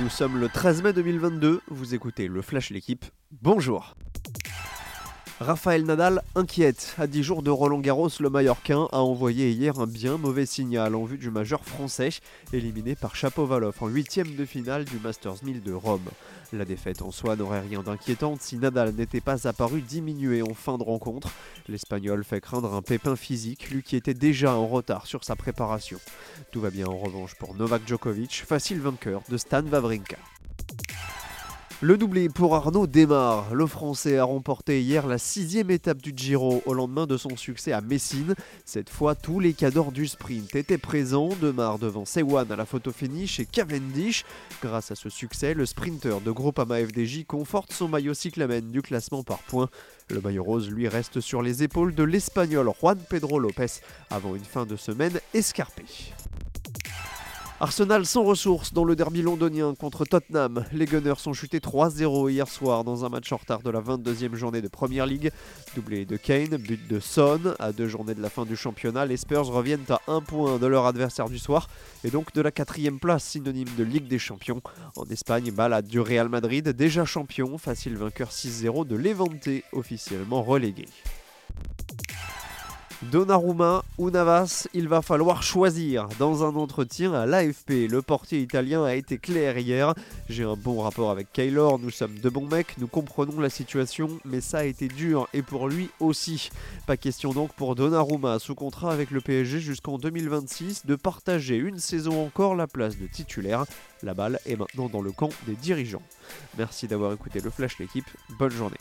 Nous sommes le 13 mai 2022, vous écoutez le Flash L'équipe, bonjour Raphaël Nadal inquiète. À 10 jours de Roland Garros, le Mallorquin a envoyé hier un bien mauvais signal en vue du majeur français, éliminé par Chapovalov en huitième de finale du Masters 1000 de Rome. La défaite en soi n'aurait rien d'inquiétant si Nadal n'était pas apparu diminué en fin de rencontre. L'Espagnol fait craindre un pépin physique, lui qui était déjà en retard sur sa préparation. Tout va bien en revanche pour Novak Djokovic, facile vainqueur de Stan Wawrinka. Le doublé pour Arnaud démarre. Le Français a remporté hier la sixième étape du Giro au lendemain de son succès à Messine. Cette fois, tous les cadors du sprint étaient présents. Demar devant Sewan à la photo finish et Cavendish. Grâce à ce succès, le sprinter de Groupama FDJ conforte son maillot cyclamen du classement par points. Le maillot rose lui reste sur les épaules de l'Espagnol Juan Pedro Lopez avant une fin de semaine escarpée. Arsenal sans ressources dans le derby londonien contre Tottenham. Les Gunners sont chutés 3-0 hier soir dans un match en retard de la 22e journée de Premier League. Doublé de Kane, but de Son. À deux journées de la fin du championnat, les Spurs reviennent à un point de leur adversaire du soir et donc de la quatrième place synonyme de Ligue des Champions. En Espagne, balade du Real Madrid, déjà champion, facile vainqueur 6-0 de Levante, officiellement relégué. Donnarumma ou Navas, il va falloir choisir. Dans un entretien à l'AFP, le portier italien a été clair hier. J'ai un bon rapport avec Kaylor, nous sommes de bons mecs, nous comprenons la situation, mais ça a été dur et pour lui aussi. Pas question donc pour Donnarumma, sous contrat avec le PSG jusqu'en 2026, de partager une saison encore la place de titulaire. La balle est maintenant dans le camp des dirigeants. Merci d'avoir écouté le Flash l'équipe, bonne journée.